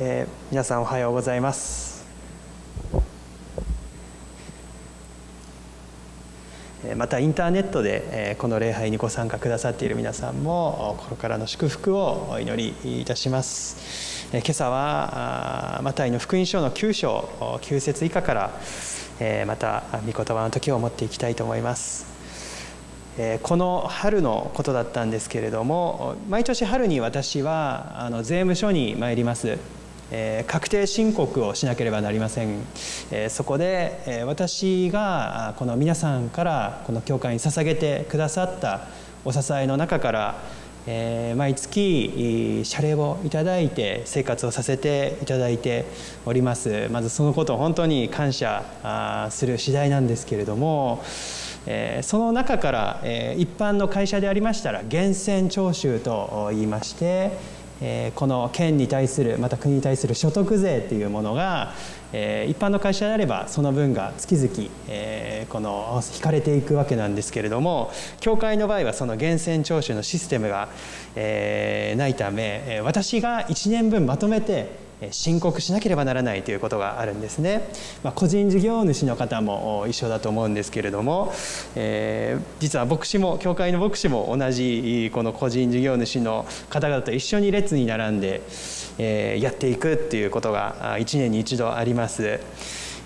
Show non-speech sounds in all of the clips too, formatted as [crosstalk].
えー、皆さんおはようございます。またインターネットでこの礼拝にご参加くださっている皆さんも心からの祝福をお祈りいたします。今朝はマタイの福音書の9章9節以下からまた御言葉の時を持っていきたいと思います。この春のことだったんですけれども毎年春に私は税務署に参ります。え、確定申告をしなければなりません、え、そこで、え、私がこの皆さんからこの教会に捧げてくださったお支えの中から、え、毎月謝礼をいただいて生活をさせていただいております。まずそのことを本当に感謝する次第なんですけれどもその中から、一般の会社でありましたら源泉徴収といいましてえこの県に対するまた国に対する所得税っていうものが、え一般の会社であればその分が月々、えこの引かれていくわけなんですけれども協会の場合はその源泉徴収のシステムが、えないため私が1年分まとめて申告しなければならないということがあるんですね、まあ、個人事業主の方も一緒だと思うんですけれども、えー、実は牧師も教会の牧師も同じこの個人事業主の方々と一緒に列に並んで、えー、やっていくっていうことが1年に一度あります。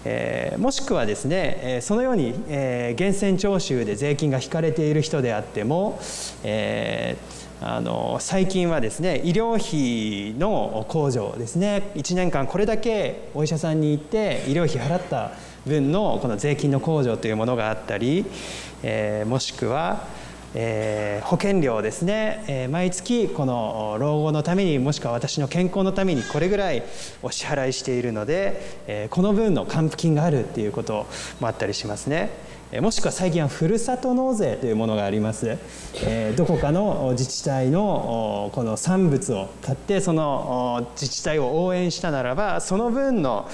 えー、もしくはですね、えそのように、えー、源泉徴収で税金が引かれている人であっても、えーあの最近はですね医療費の控除ですね1年間これだけお医者さんに行って医療費払った分のこの税金の控除というものがあったり、えー、もしくは、えー、保険料ですね、えー、毎月この老後のためにもしくは私の健康のためにこれぐらいお支払いしているので、え、この分の還付金があるっていうこともあったりしますね。もしくは最近はふるさと納税というものがあります、えどこかの自治体のこの産物を買ってその自治体を応援したならばその分の、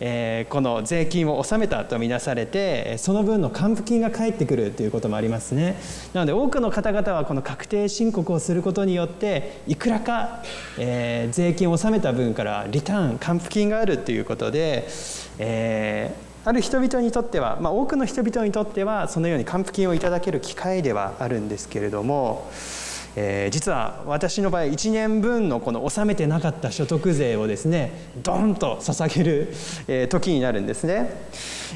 えこの税金を納めたとみなされてその分の還付金が返ってくるということもありますね。なので多くの方々はこの確定申告をすることによっていくらか、え税金を納めた分からリターン還付金があるということで、えーある人々にとっては、まあ、多くの人々にとってはそのように還付金をいただける機会ではあるんですけれども、えー、実は私の場合1年分のこの納めてなかった所得税をですねドンと捧げる、えー、時になるんですね。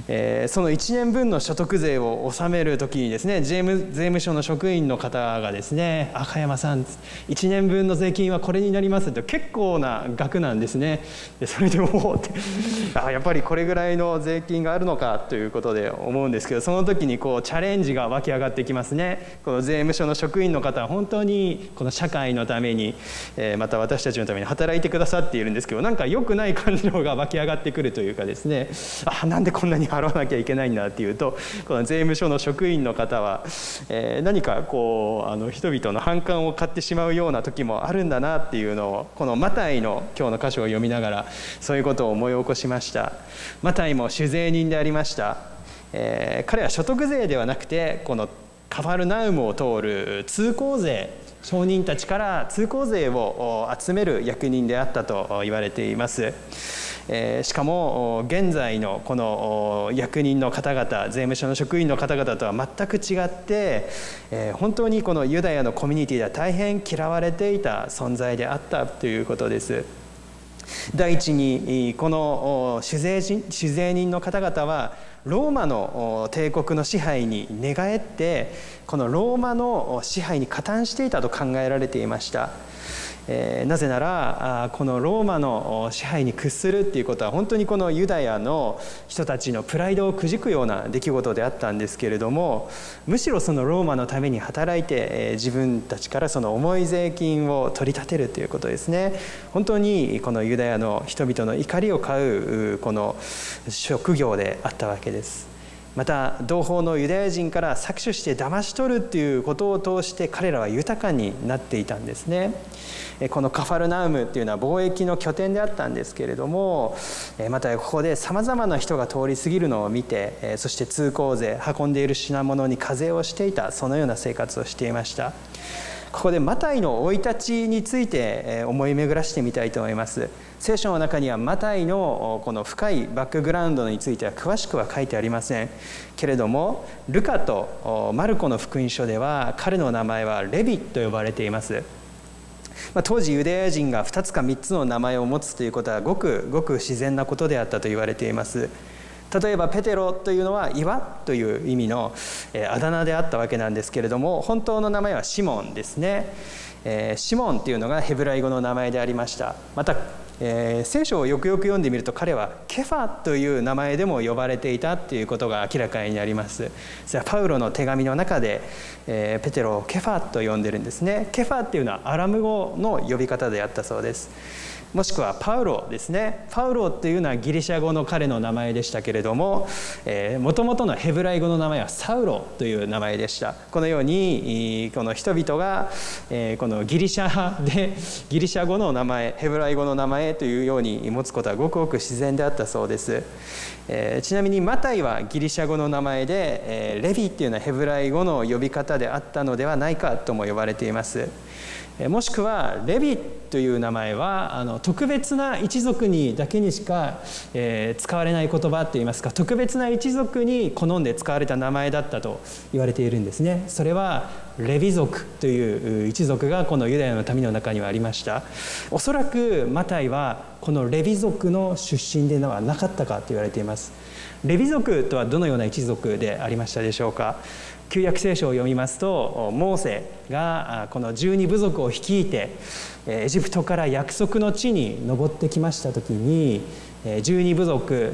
えー、その1年分の所得税を納める時にですね税務署の職員の方がですね「赤山さん1年分の税金はこれになります」って結構な額なんですねでそれでもう [laughs] あやっぱりこれぐらいの税金があるのかということで思うんですけどその時にこうチャレンジが湧き上がってきますねこの税務署の職員の方は本当ににこの社会のために、え、また私たちのために働いてくださっているんですけどなんか良くない感情が湧き上がってくるというかですね。あなんでこんなに払わなきゃいけないんだっていうとこの税務署の職員の方は、え、何かこうあの人々の反感を買ってしまうような時もあるんだなっていうのをこのマタイの今日の箇所を読みながらそういうことを思い起こしました。マタイも酒税人でありました、えー、彼は所得税ではなくてこのカファルナウムを通る通行税商人たちから通行税を集める役人であったと言われていますえしかも現在のこの役人の方々税務署の職員の方々とは全く違って、え本当にこのユダヤのコミュニティでは大変嫌われていた存在であったということです。第一にこの酒税人酒税人の方々はローマの帝国の支配に寝返ってこのローマの支配に加担していたと考えられていました。え、なぜならこのローマの支配に屈するっていうことは本当にこのユダヤの人たちのプライドをくじくような出来事であったんですけれどもむしろそのローマのために働いて、え、自分たちからその重い税金を取り立てるということですね本当にこのユダヤの人々の怒りを買うこの職業であったわけです。また同胞のユダヤ人から搾取して騙し取るっていうことを通して彼らは豊かになっていたんですね。このカファルナウムっていうのは貿易の拠点であったんですけれどもまたここでさまざまな人が通り過ぎるのを見てそして通行税運んでいる品物に課税をしていたそのような生活をしていました。ここでマタイの生い立ちについて思い巡らしてみたいと思います。聖書の中にはマタイのこの深いバックグラウンドについては詳しくは書いてありません。けれどもルカとマルコの福音書では彼の名前はレビと呼ばれています、当時ユダヤ人が2つか3つの名前を持つということはごくごく自然なことであったと言われています。例えばペテロというのは岩という意味のあだ名であったわけなんですけれども本当の名前はシモンですね。シモンっていうのがヘブライ語の名前でありました。また、聖書をよくよく読んでみると彼はケファという名前でも呼ばれていたっていうことが明らかになります。それはパウロの手紙の中で、ペテロをケファと呼んでるんですね。ケファっていうのはアラム語の呼び方であったそうです。もしくはパウロですね。パウロっていうのはギリシャ語の彼の名前でしたけれどももともとのヘブライ語の名前はサウロという名前でした。このようにこの人々がこのギリシャでギリシャ語の名前ヘブライ語の名前というように持つことはごくごく自然であったそうです。ちなみにマタイはギリシャ語の名前でレビっていうのはヘブライ語の呼び方であったのではないかとも呼ばれています。もしくはレビという名前はあの特別な一族にだけにしか、えー、使われない言葉といいますか特別な一族に好んで使われた名前だったと言われているんですね。それはレビ族という一族がこのユダヤの民の中にはありました。おそらくマタイはこのレビ族の出身ではなかったかと言われています。レビ族とはどのような一族でありましたでしょうか。旧約聖書を読みますとモーセがこの十二部族を率いてエジプトから約束の地に登ってきました時に十二部族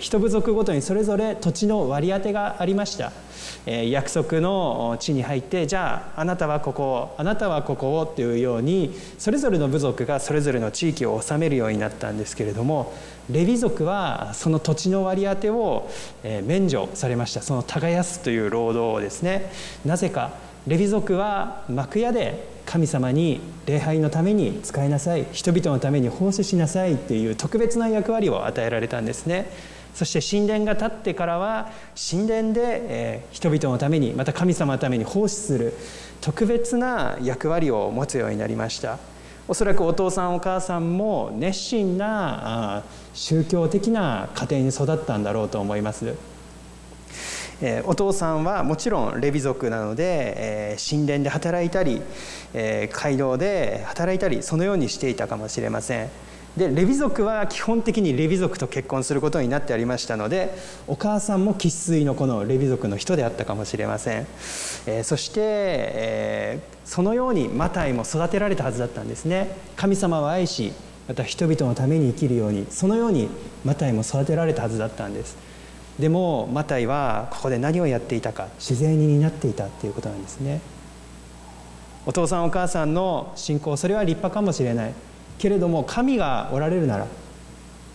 一部族ごとにそれぞれ土地の割り当てがありました。約束の地に入ってじゃああなたはここをあなたはここをっていうようにそれぞれの部族がそれぞれの地域を治めるようになったんですけれどもレビ族はその土地の割り当てを免除されました。その耕すという労働をですねなぜかレビ族は幕屋で神様に礼拝のために使いなさい人々のために奉仕しなさいっていう特別な役割を与えられたんですね。そして神殿が建ってからは神殿で、え人々のためにまた神様のために奉仕する特別な役割を持つようになりました。おそらくお父さんお母さんも熱心な宗教的な家庭に育ったんだろうと思います。お父さんはもちろんレビ族なので神殿で働いたり街道で働いたりそのようにしていたかもしれません。でレビ族は基本的にレビ族と結婚することになってありましたのでお母さんも生粋のこのレビ族の人であったかもしれません、えー、そして、えー、そのようにマタイも育てられたはずだったんですね。神様を愛しまた人々のために生きるようにそのようにマタイも育てられたはずだったんです。でもマタイはここで何をやっていたか自然に担っていたっていうことなんですね。お父さんお母さんの信仰それは立派かもしれない。けれども神がおられるなら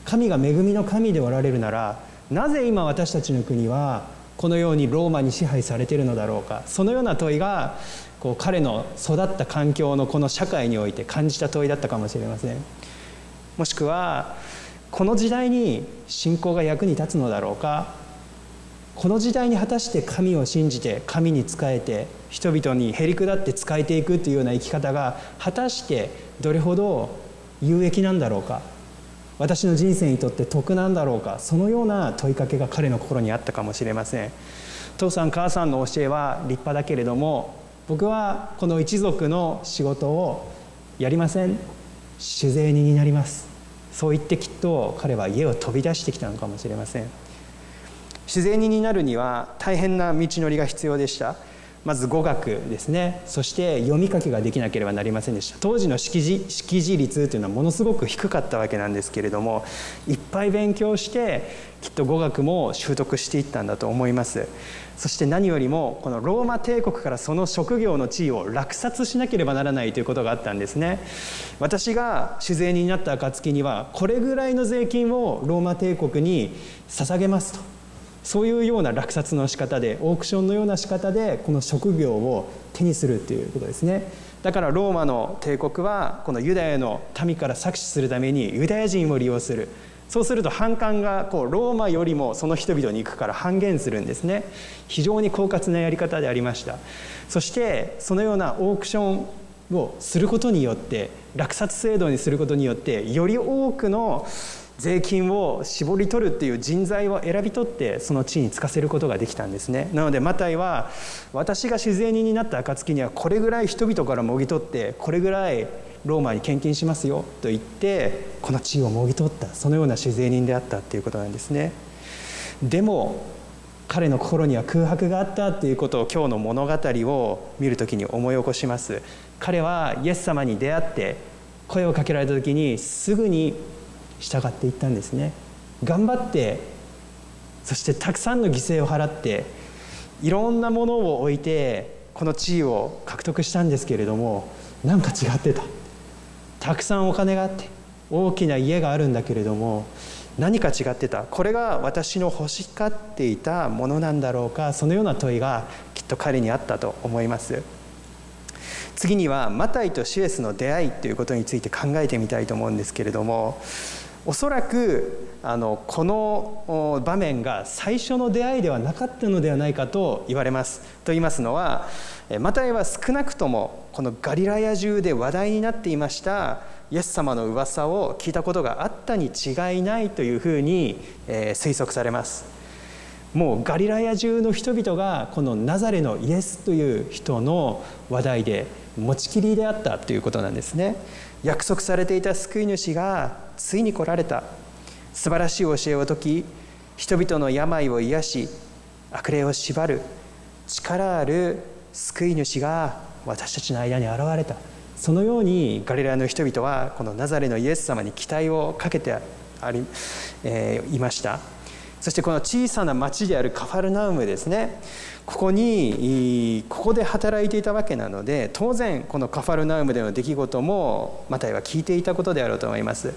神が恵みの神でおられるならなぜ今私たちの国はこのようにローマに支配されているのだろうか。そのような問いがこう彼の育った環境のこの社会において感じた問いだったかもしれません。もしくはこの時代に信仰が役に立つのだろうか？この時代に果たして神を信じて神に仕えて人々にへり下って仕えていくというような生き方が果たしてどれほど有益なんだろうか？私の人生にとって得なんだろうか？そのような問いかけが彼の心にあったかもしれません。父さん母さんの教えは立派だけれども僕はこの一族の仕事をやりません。酒税人になります。そう言ってきっと彼は家を飛び出してきたのかもしれません。自然人になるには大変な道のりが必要でした。まず語学ですね。そして読み書きができなければなりませんでした。当時の識字識字率というのはものすごく低かったわけなんですけれどもいっぱい勉強してきっと語学も習得していったんだと思います。そして何よりもこのローマ帝国からその職業の地位を落札しなければならないということがあったんですね。私が酒税人になった暁にはこれぐらいの税金をローマ帝国に捧げますと。そういうような落札の仕方でオークションのような仕方でこの職業を手にするということですね。だからローマの帝国はこのユダヤの民から搾取するためにユダヤ人を利用する。そうすると反感がこうローマよりもその人々に行くから半減するんですね。非常に狡猾なやり方でありました。そしてそのようなオークションをすることによって落札制度にすることによってより多くの税金を絞り取るっていう人材を選び取ってその地に就かせることができたんですね。なのでマタイは私が主税人になった暁にはこれぐらい人々からもぎ取ってこれぐらいローマに献金しますよと言ってこの地位をもぎ取ったそのような主税人であったっていうことなんですね。でも彼の心には空白があったっていうことを今日の物語を見るときに思い起こします。彼はイエス様に出会って声をかけられた時にすぐに従っていったんですね。頑張ってそしてたくさんの犠牲を払っていろんなものを置いてこの地位を獲得したんですけれどもなんか違ってた。たくさんお金があって大きな家があるんだけれども何か違ってた。これが私の欲しがっていたものなんだろうかそのような問いがきっと彼にあったと思います。次にはマタイとシエスの出会いということについて考えてみたいと思うんですけれどもおそらくあのこの場面が最初の出会いではなかったのではないかと言われます。と言いますのはマタイは少なくともこのガリラヤ中で話題になっていましたイエス様の噂を聞いたことがあったに違いないというふうに、え推測されます。もうガリラヤ中の人々がこのナザレのイエスという人の話題で持ちきりであったということなんですね。約束されていた救い主がついに来られた。素晴らしい教えを説き人々の病を癒し悪霊を縛る力ある救い主が私たちの間に現れた。そのようにガリラの人々はこのナザレのイエス様に期待をかけてあり、えー、いました。そしてこの小さな町であるカファルナウムですね。ここにここで働いていたわけなので当然このカファルナウムでの出来事もマタイは聞いていたことであろうと思います。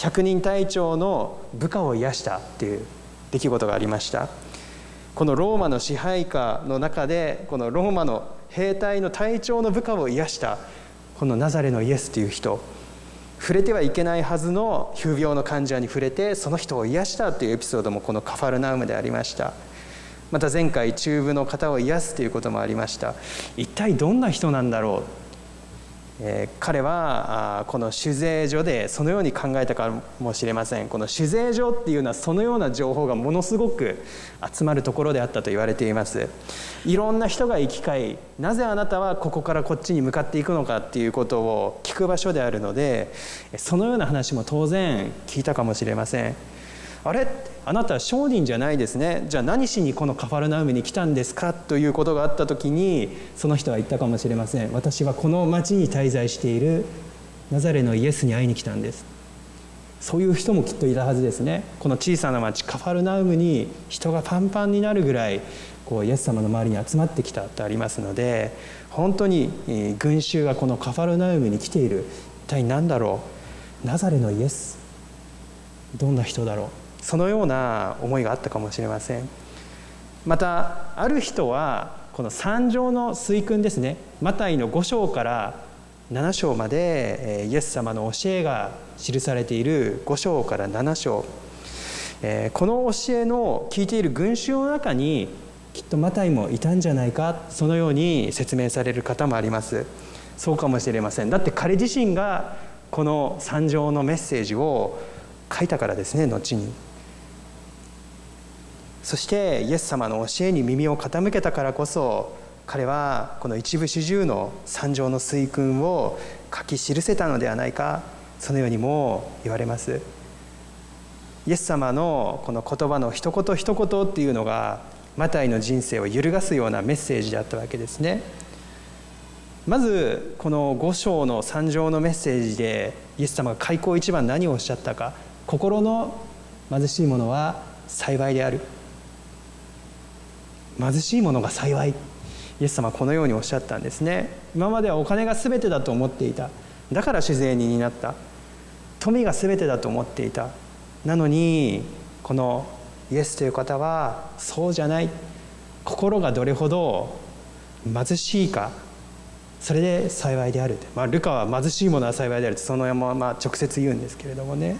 100人隊長の部下を癒したっていう出来事がありました。このローマの支配下の中でこのローマの兵隊の隊長の部下を癒したこのナザレのイエスという人。触れてはいけないはずの風病の患者に触れてその人を癒したというエピソードもこのカファルナウムでありました。また前回中部の方を癒すということもありました。一体どんな人なんだろう、彼はこの酒税所でそのように考えたかもしれません。この酒税所っていうのはそのような情報がものすごく集まるところであったと言われています。いろんな人が行き交いなぜあなたはここからこっちに向かっていくのかっていうことを聞く場所であるのでそのような話も当然聞いたかもしれません。あれあなたは商人じゃないですね。じゃあ何しにこのカファルナウムに来たんですか？ということがあった時にその人は言ったかもしれません。私はこの町に滞在しているナザレのイエスに会いに来たんです。そういう人もきっといたはずですね。この小さな町カファルナウムに人がパンパンになるぐらいこうイエス様の周りに集まってきたとありますので本当に群衆がこのカファルナウムに来ている。一体何だろう？ナザレのイエスどんな人だろう？そのような思いがあったかもしれません。またある人はこの三条の水訓ですね。マタイの5章から7章までイエス様の教えが記されている5章から7章。この教えの聞いている群衆の中にきっとマタイもいたんじゃないかそのように説明される方もあります。そうかもしれません。だって彼自身がこの三条のメッセージを書いたからですね後に。そしてイエス様の教えに耳を傾けたからこそ彼はこの一部始終の三条の水訓を書き記せたのではないかそのようにも言われます。イエス様のこの言葉の一言一言っていうのがマタイの人生を揺るがすようなメッセージであったわけですね。まずこの五章の三条のメッセージでイエス様が開口一番何をおっしゃったか心の貧しい者は幸いである。貧しい者が幸い。イエス様はこのようにおっしゃったんですね。今まではお金が全てだと思っていた。だから自然にになった。富が全てだと思っていた。なのにこのイエスという方はそうじゃない。心がどれほど貧しいか。それで幸いである、まあ、ルカは貧しいものは幸いであるってそのまま直接言うんですけれどもね。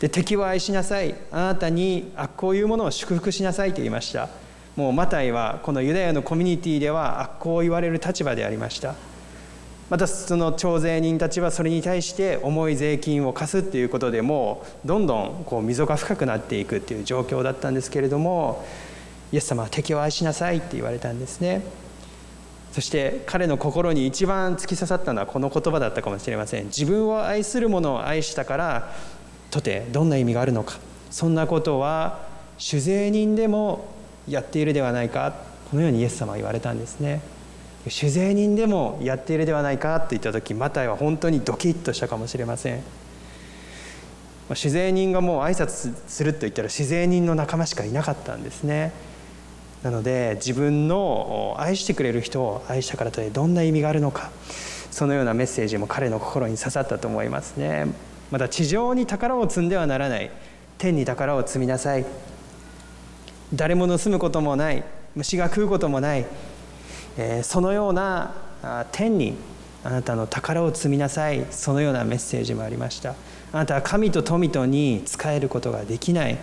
で敵を愛しなさい。あなたに悪行を言うものを祝福しなさいと言いました。もうマタイはこのユダヤのコミュニティでは悪行を言われる立場でありました。またその徴税人たちはそれに対して重い税金を課すっていうことでもうどんどんこう溝が深くなっていくっていう状況だったんですけれどもイエス様は敵を愛しなさいって言われたんですね。そして彼の心に一番突き刺さったのはこの言葉だったかもしれません。自分を愛する者を愛したからとてどんな意味があるのか。そんなことは酒税人でもやっているではないかこのようにイエス様は言われたんですね。酒税人でもやっているではないかと言った時マタイは本当にドキッとしたかもしれません。酒税人がもう挨拶すると言ったら酒税人の仲間しかいなかったんですね。なので自分の愛してくれる人を愛したからとてどんな意味があるのかそのようなメッセージも彼の心に刺さったと思いますね。また地上に宝を積んではならない。天に宝を積みなさい。誰も盗むこともない虫が食うこともない、えー、そのような天にあなたの宝を積みなさいそのようなメッセージもありました。あなたは神と富とに仕えることができない、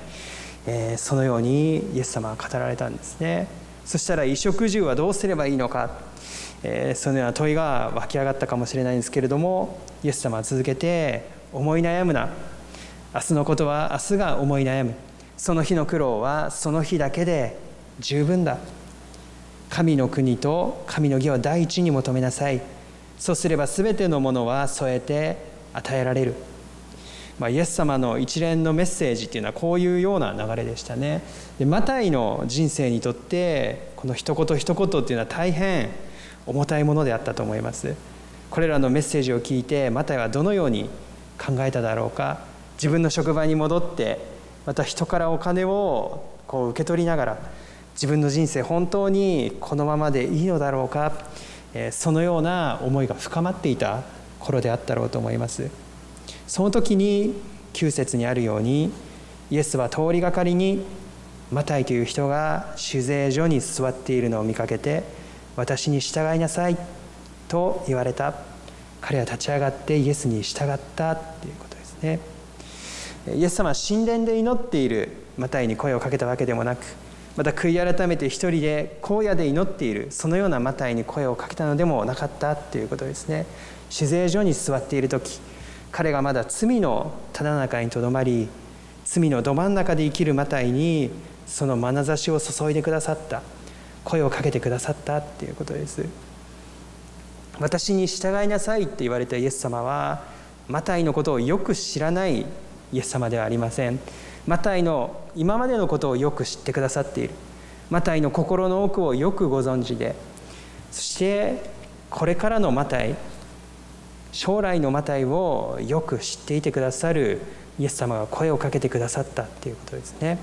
えー、そのようにイエス様は語られたんですね。そしたら衣食住はどうすればいいのか、えー、そのような問いが湧き上がったかもしれないんですけれどもイエス様は続けて思い悩むな。明日のことは明日が思い悩む。その日の苦労はその日だけで十分だ。神の国と神の義を第一に求めなさい。そうすれば全てのものは添えて与えられる、まあ、イエス様の一連のメッセージっていうのはこういうような流れでしたね。でマタイの人生にとってこの一言一言っていうのは大変重たいものであったと思います。これらのメッセージを聞いてマタイはどのように考えただろうか。自分の職場に戻ってまた人からお金をこう受け取りながら自分の人生本当にこのままでいいのだろうかそのような思いが深まっていた頃であったろうと思います。その時に9節にあるようにイエスは通りがかりにマタイという人が酒税所に座っているのを見かけて私に従いなさいと言われた。彼は立ち上がってイエスに従ったということですね。イエス様は神殿で祈っている。マタイに声をかけたわけでもなくまた悔い改めて一人で荒野で祈っている。そのようなマタイに声をかけたのでもなかったということですね。酒税所に座っている時彼がまだ罪のただ中にとどまり罪のど真ん中で生きるマタイにその眼差しを注いでくださった。声をかけてくださったっていうことです。私に従いなさいって言われたイエス様はマタイのことをよく知らないイエス様ではありません。マタイの今までのことをよく知ってくださっている。マタイの心の奥をよくご存知で。そしてこれからのマタイ将来のマタイをよく知っていてくださるイエス様が声をかけてくださったっていうことですね。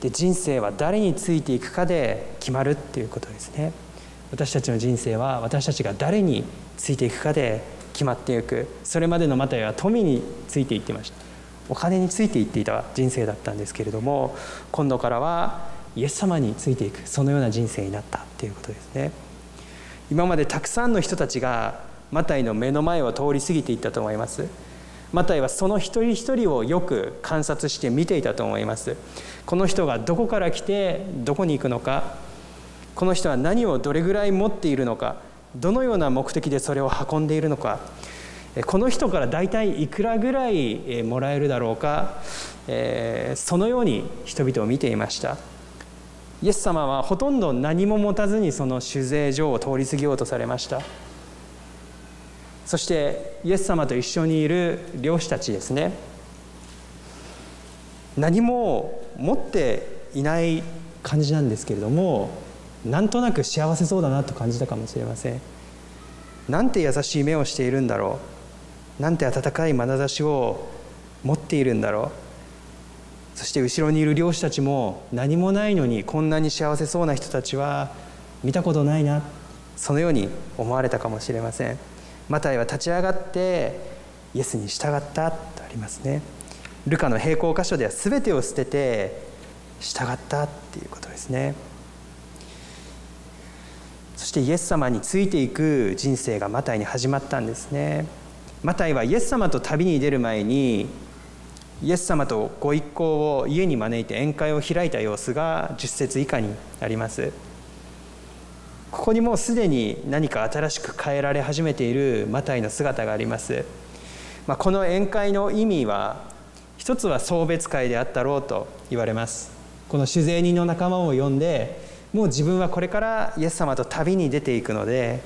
で人生は誰についていくかで決まるっていうことですね。私たちの人生は私たちが誰についていくかで決まっていく。それまでのマタイは富についていってました。お金についていっていた人生だったんですけれども今度からはイエス様についていく。そのような人生になったっていうことですね。今までたくさんの人たちがマタイの目の前を通り過ぎていったと思います。マタイはその一人一人をよく観察して見ていたと思います。この人がどこから来てどこに行くのか。この人は何をどれぐらい持っているのか。どのような目的でそれを運んでいるのかこの人から大体いくらぐらいもらえるだろうかそのように人々を見ていました。イエス様はほとんど何も持たずにその酒税所を通り過ぎようとされました。そしてイエス様と一緒にいる漁師たちですね。何も持っていない感じなんですけれどもなんとなく幸せそうだなと感じたかもしれません。なんて優しい目をしているんだろう。なんて温かい眼差しを持っているんだろう。そして後ろにいる漁師たちも何もないのにこんなに幸せそうな人たちは見たことないな。そのように思われたかもしれません。マタイは立ち上がってイエスに従ったとありますね。ルカの並行箇所では全てを捨てて従ったっていうことですね。そしてイエス様についていく人生がマタイに始まったんですね。マタイはイエス様と旅に出る前にイエス様とご一行を家に招いて宴会を開いた様子が10節以下にあります。ここにもうすでに何か新しく変えられ始めているマタイの姿があります、まあ、この宴会の意味は一つは送別会であったろうと言われます。この酒税人の仲間を呼んでもう自分はこれからイエス様と旅に出ていくので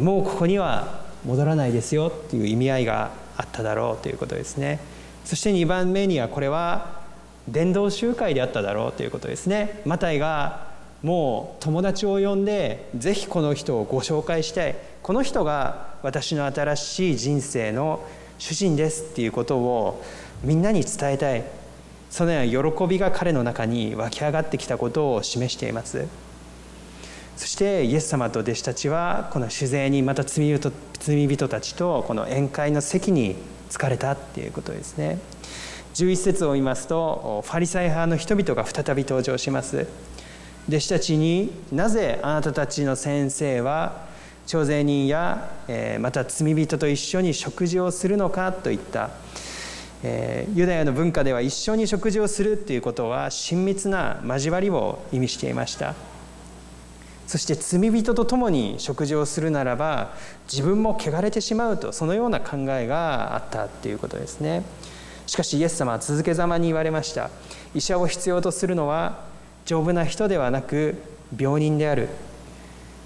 もうここには戻らないですよっていう意味合いがあっただろうということですね。そして2番目にはこれは伝道集会であっただろうということですね。マタイがもう友達を呼んでぜひこの人をご紹介したい。この人が私の新しい人生の主人ですっていうことをみんなに伝えたい。そのような喜びが彼の中に湧き上がってきたことを示しています。そしてイエス様と弟子たちはこの酒税にまた罪人たちとこの宴会の席に疲れたっていうことですね。11節を見ますとファリサイ派の人々が再び登場します。弟子たちになぜあなたたちの先生は徴税人やまた罪人と一緒に食事をするのかといったえユダヤの文化では一緒に食事をするっていうことは親密な交わりを意味していました。そして罪人と共に食事をするならば自分も汚れてしまうとそのような考えがあったっていうことですね。しかしイエス様は続けざまに言われました。医者を必要とするのは丈夫な人ではなく病人である。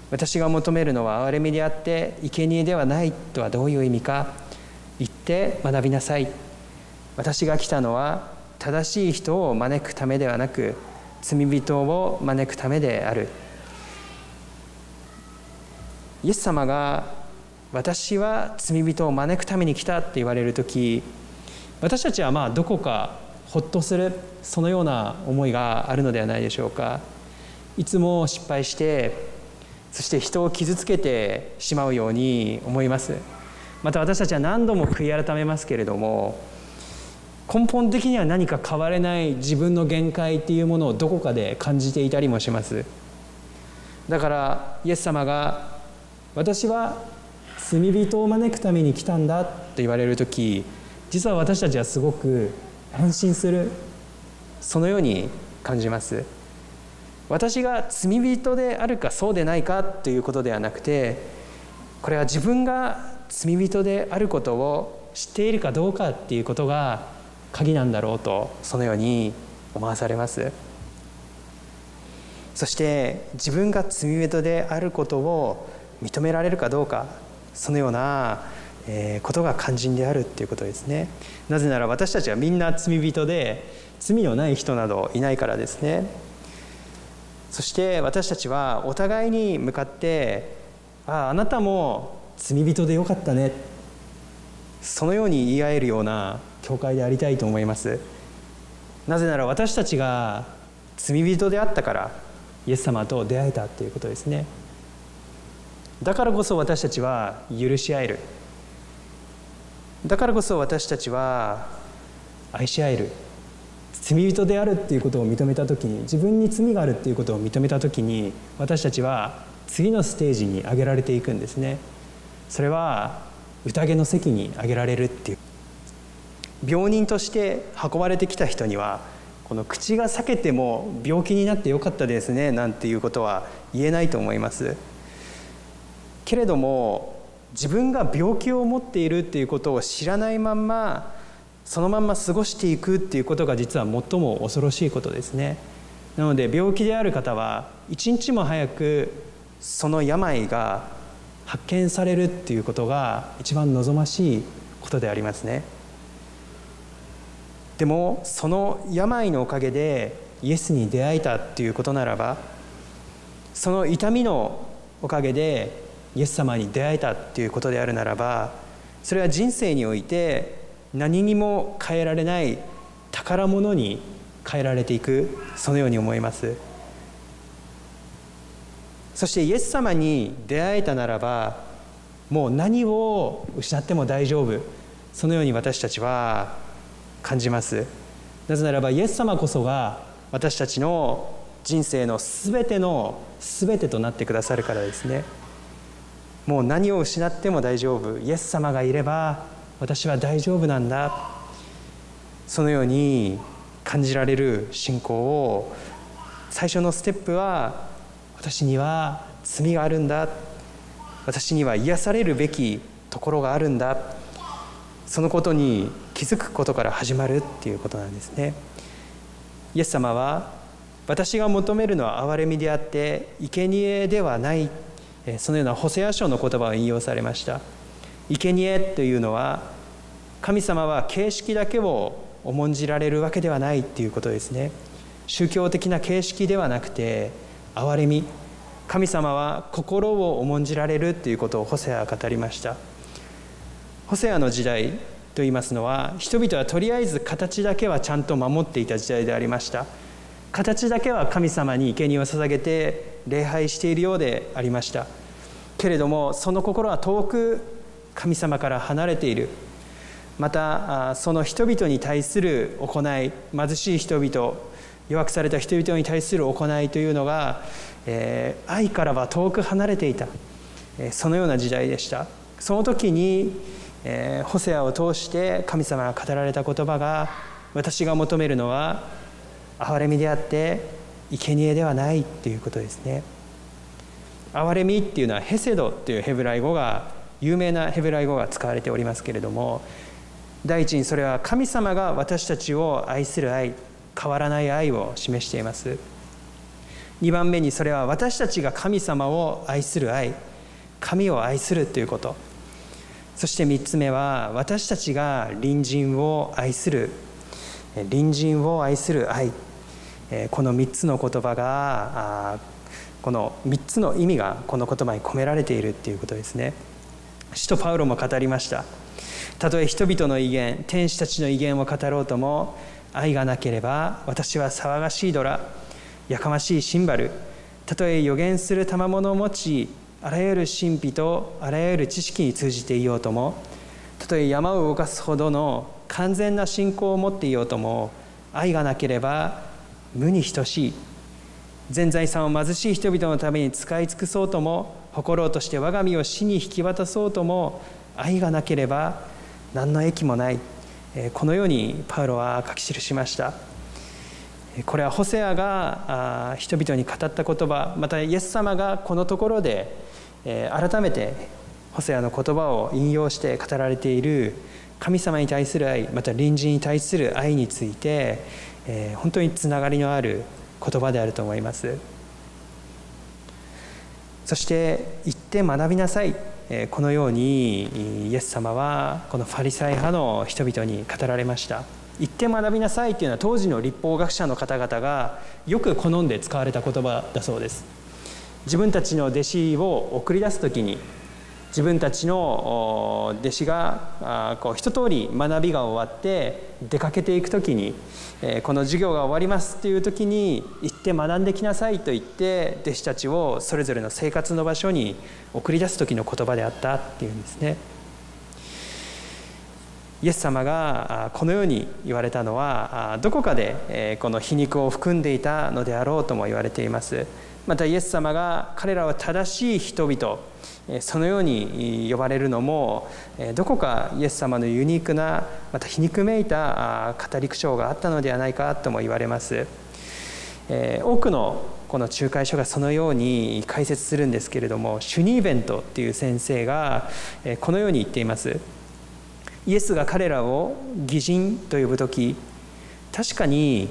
私が求めるのは憐れみであって生贄ではないとはどういう意味か。言って学びなさい。私が来たのは正しい人を招くためではなく罪人を招くためである。イエス様が私は罪人を招くために来たって言われる時私たちはまあどこかほっとするそのような思いがあるのではないでしょうか。いつも失敗してそして人を傷つけてしまうように思います。また私たちは何度も悔い改めますけれども根本的には何か変われない自分の限界っていうものをどこかで感じていたりもします。だからイエス様が私は罪人を招くために来たんだと言われる時実は私たちはすごく安心するそのように感じます私が罪人であるかそうでないかということではなくてこれは自分が罪人であることを知っているかどうかっていうことが鍵なんだろうとそのように思わされます。そして自分が罪人であることを認められるかどうかそのようなことが肝心であるっていうことですね。なぜなら私たちはみんな罪人で罪のない人などいないからですね。そして私たちはお互いに向かって「あああなたも罪人でよかったね」そのように言い合えるような教会でありたいと思います。なぜなら私たちが罪人であったからイエス様と出会えたということですね。だからこそ私たちは許し合える。だからこそ私たちは愛し合える。罪人であるっていうことを認めた時に自分に罪があるっていうことを認めた時に私たちは次のステージに上げられていくんですね。それは宴の席に上げられるっていう。病人として運ばれてきた人にはこの口が裂けても病気になってよかったですねなんていうことは言えないと思います。けれども自分が病気を持っているっていうことを知らないまんまそのまんま過ごしていくっていうことが実は最も恐ろしいことですね。なので病気である方は一日も早くその病が発見されるっていうことが一番望ましいことでありますね。でもその病のおかげでイエスに出会えたっていうことならばその痛みのおかげでイエス様に出会えたっていうことであるならばそれは人生において何にも変えられない宝物に変えられていくそのように思います。そしてイエス様に出会えたならばもう何を失っても大丈夫。そのように私たちは感じます。なぜならばイエス様こそが私たちの人生のすべてのすべてとなってくださるからですね。もう何を失っても大丈夫。イエス様がいれば私は大丈夫なんだ。そのように感じられる信仰を最初のステップは私には罪があるんだ。私には癒されるべきところがあるんだ。そのことに気づくことから始まるっていうことなんですね。イエス様は私が求めるのは憐れみであって生贄ではない。そのようなホセア書の言葉を引用されました。生贄というのは神様は形式だけを重んじられるわけではないっていうことですね。宗教的な形式ではなくて憐れみ神様は心を重んじられるということをホセアは語りました。ホセアの時代といいますのは人々はとりあえず形だけはちゃんと守っていた時代でありました。形だけは神様に生贄を捧げて礼拝しているようでありました。けれどもその心は遠く神様から離れている。またその人々に対する行い貧しい人々弱くされた人々に対する行いというのが、えー、愛からは遠く離れていた、えー、そのような時代でした。その時にえー、ホセアを通して神様が語られた言葉が私が求めるのは憐れみであって生贄ではないっていうことですね。憐れみっていうのはヘセドっていうヘブライ語が有名なヘブライ語が使われておりますけれども第一にそれは神様が私たちを愛する愛変わらない愛を示しています。2番目にそれは私たちが神様を愛する愛。神を愛するということ。そして3つ目は私たちが隣人を愛する。隣人を愛する愛。この3つの言葉がこの3つの意味がこの言葉に込められているっていうことですね。使徒パウロも語りました。たとえ人々の威厳天使たちの威厳を語ろうとも愛がなければ私は騒がしいドラやかましいシンバルたとえ予言する賜物を持ちあらゆる神秘とあらゆる知識に通じていようともたとえ山を動かすほどの完全な信仰を持っていようとも愛がなければ無に等しい全財産を貧しい人々のために使い尽くそうとも誇ろうとして我が身を死に引き渡そうとも愛がなければ何の益もない。このようにパウロは書き記しました。これはホセアが人々に語った言葉またイエス様がこのところで改めてホセアの言葉を引用して語られている神様に対する愛また隣人に対する愛について本当につながりのある言葉であると思います。そして行って学びなさい。このようにイエス様はこのファリサイ派の人々に語られました。行って学びなさいっていうのは当時の立法学者の方々がよく好んで使われた言葉だそうです。自分たちの弟子を送り出す時に自分たちの弟子がこう一通り学びが終わって出かけていく時にこの授業が終わりますっていう時に行って学んできなさいと言って弟子たちをそれぞれの生活の場所に送り出す時の言葉であったっていうんですね。イエス様がこのように言われたのはどこかでこの皮肉を含んでいたのであろうとも言われていますまたイエス様が彼らは正しい人々そのように呼ばれるのもどこかイエス様のユニークなまた皮肉めいた語り口調があったのではないかとも言われます。多くのこの仲介書がそのように解説するんですけれどもシュニーベントっていう先生がこのように言っています。イエスが彼らを義人と呼ぶ時確かに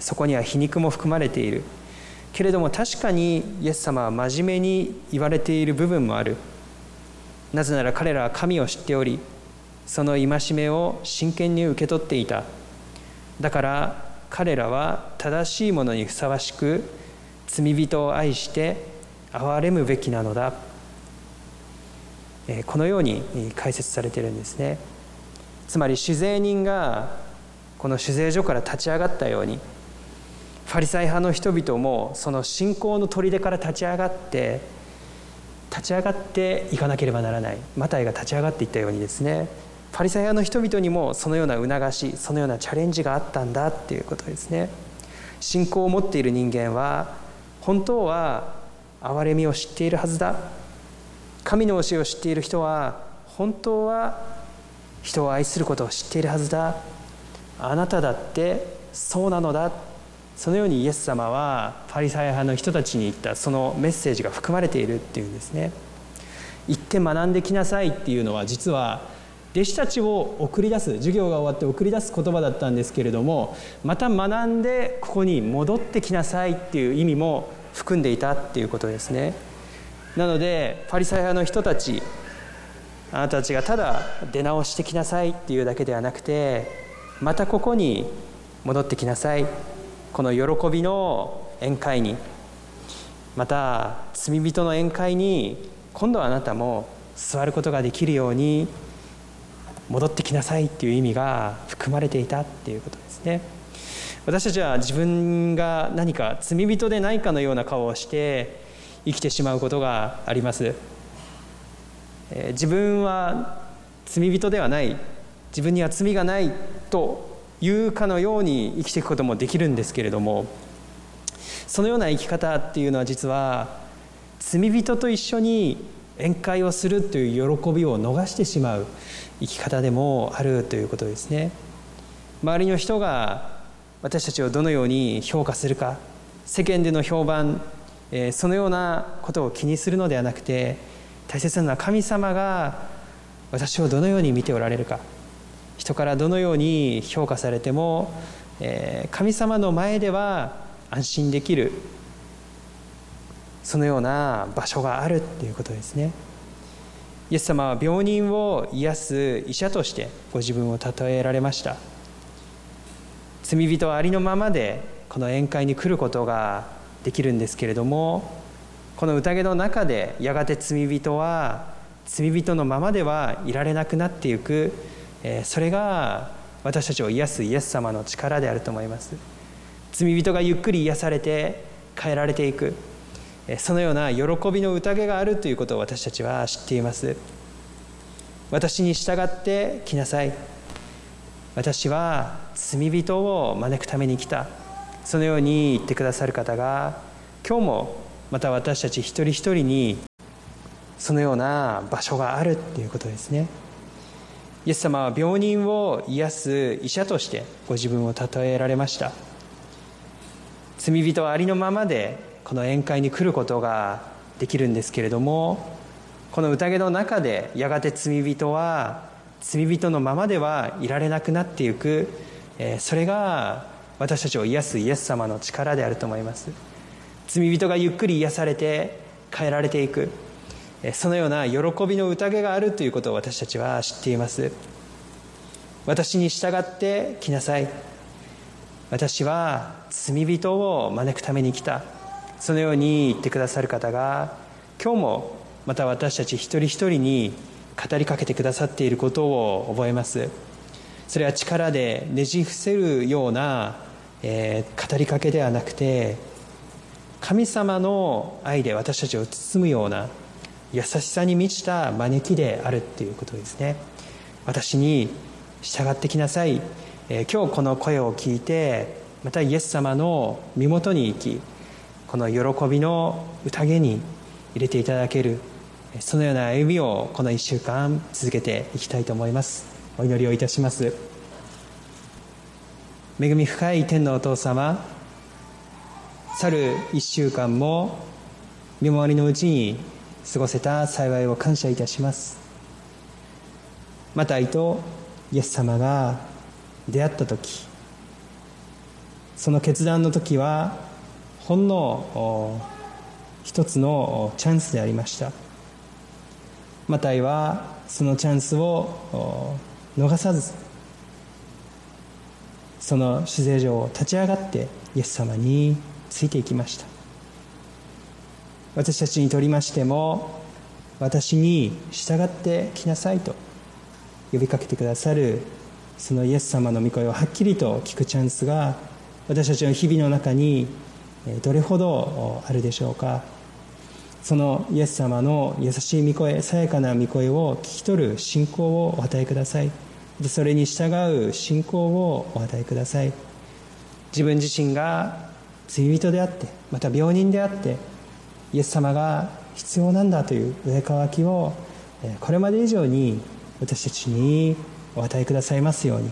そこには皮肉も含まれている。けれども確かにイエス様は真面目に言われている部分もある。なぜなら彼らは神を知っておりその戒めを真剣に受け取っていた。だから彼らは正しいものにふさわしく罪人を愛して憐れむべきなのだ。このように解説されているんですね。つまり酒税人がこの酒税所から立ち上がったようにファリサイ派の人々もその信仰の砦から立ち上がって立ち上がっていかなければならない。マタイが立ち上がっていったようにですねファリサイ派の人々にもそのような促しそのようなチャレンジがあったんだっていうことですね。信仰を持っている人間は本当は憐れみを知っているはずだ。神の教えを知っている人は本当は人を愛することを知っているはずだ。あなただってそうなのだ。そのようにイエス様はパリサイ派の人たちに言ったそのメッセージが含まれているっていうんですね。行って学んできなさいっていうのは実は弟子たちを送り出す授業が終わって送り出す言葉だったんですけれどもまた学んでここに戻ってきなさいっていう意味も含んでいたっていうことですね。なのでパリサイ派の人たちあなたたちがただ出直してきなさいっていうだけではなくてまたここに戻ってきなさいこの喜びの宴会にまた罪人の宴会に今度はあなたも座ることができるように戻ってきなさいっていう意味が含まれていたっていうことですね。私たちは自分が何か罪人でないかのような顔をして生きてしまうことがあります。自分は罪人ではない。自分には罪がないというかのように生きていくこともできるんですけれどもそのような生き方っていうのは実は罪人と一緒に宴会をするという喜びを逃してしまう生き方でもあるということですね。周りの人が私たちをどのように評価するか世間での評判そのようなことを気にするのではなくて大切なのは神様が私をどのように見ておられるか人からどのように評価されても神様の前では安心できるそのような場所があるっていうことですね。イエス様は病人を癒す医者としてご自分を例えられました。罪人ありのままでこの宴会に来ることができるんですけれどもこの宴の中でやがて罪人は罪人のままではいられなくなっていくそれが私たちを癒すイエス様の力であると思います。罪人がゆっくり癒されて変えられていく。そのような喜びの宴があるということを私たちは知っています。私に従って来なさい。私は罪人を招くために来た。そのように言ってくださる方が今日もまた私たち一人一人にそのような場所があるっていうことですね。イエス様は病人を癒す医者としてご自分を例えられました。罪人はありのままでこの宴会に来ることができるんですけれどもこの宴の中でやがて罪人は罪人のままではいられなくなっていくそれが私たちを癒すイエス様の力であると思います。罪人がゆっくり癒されて変えられていく。そのような喜びの宴があるということを私たちは知っています。私に従って来なさい。私は罪人を招くために来た。そのように言ってくださる方が今日もまた私たち一人一人に語りかけてくださっていることを覚えます。それは力でねじ伏せるような、えー、語りかけではなくて神様の愛で私たちを包むような優しさに満ちた招きであるっていうことですね。私に従ってきなさい、えー、今日この声を聞いてまたイエス様の身元に行きこの喜びの宴に入れていただけるそのような歩みをこの1週間続けていきたいと思います。お祈りをいたします。恵み深い天のお父様去る1週間も見回りのうちに過ごせた幸いを感謝いたします。マタイとイエス様が出会った時その決断の時はほんの一つのチャンスでありました。マタイはそのチャンスを逃さずその死勢上を立ち上がってイエス様についていきました。私たちにとりましても私に従ってきなさいと呼びかけてくださるそのイエス様の御声をはっきりと聞くチャンスが私たちの日々の中にどれほどあるでしょうか。そのイエス様の優しい御声さやかな御声を聞き取る信仰をお与えください。それに従う信仰をお与えください。自分自身が罪人であってまた病人であってイエス様が必要なんだという上乾きをこれまで以上に私たちにお与えくださいますように。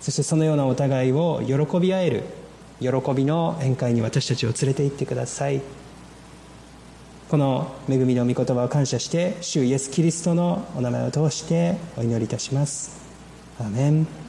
そしてそのようなお互いを喜び合える喜びの宴会に私たちを連れて行ってください。この恵みの御言葉を感謝して主イエス・キリストのお名前を通してお祈りいたします。アメン。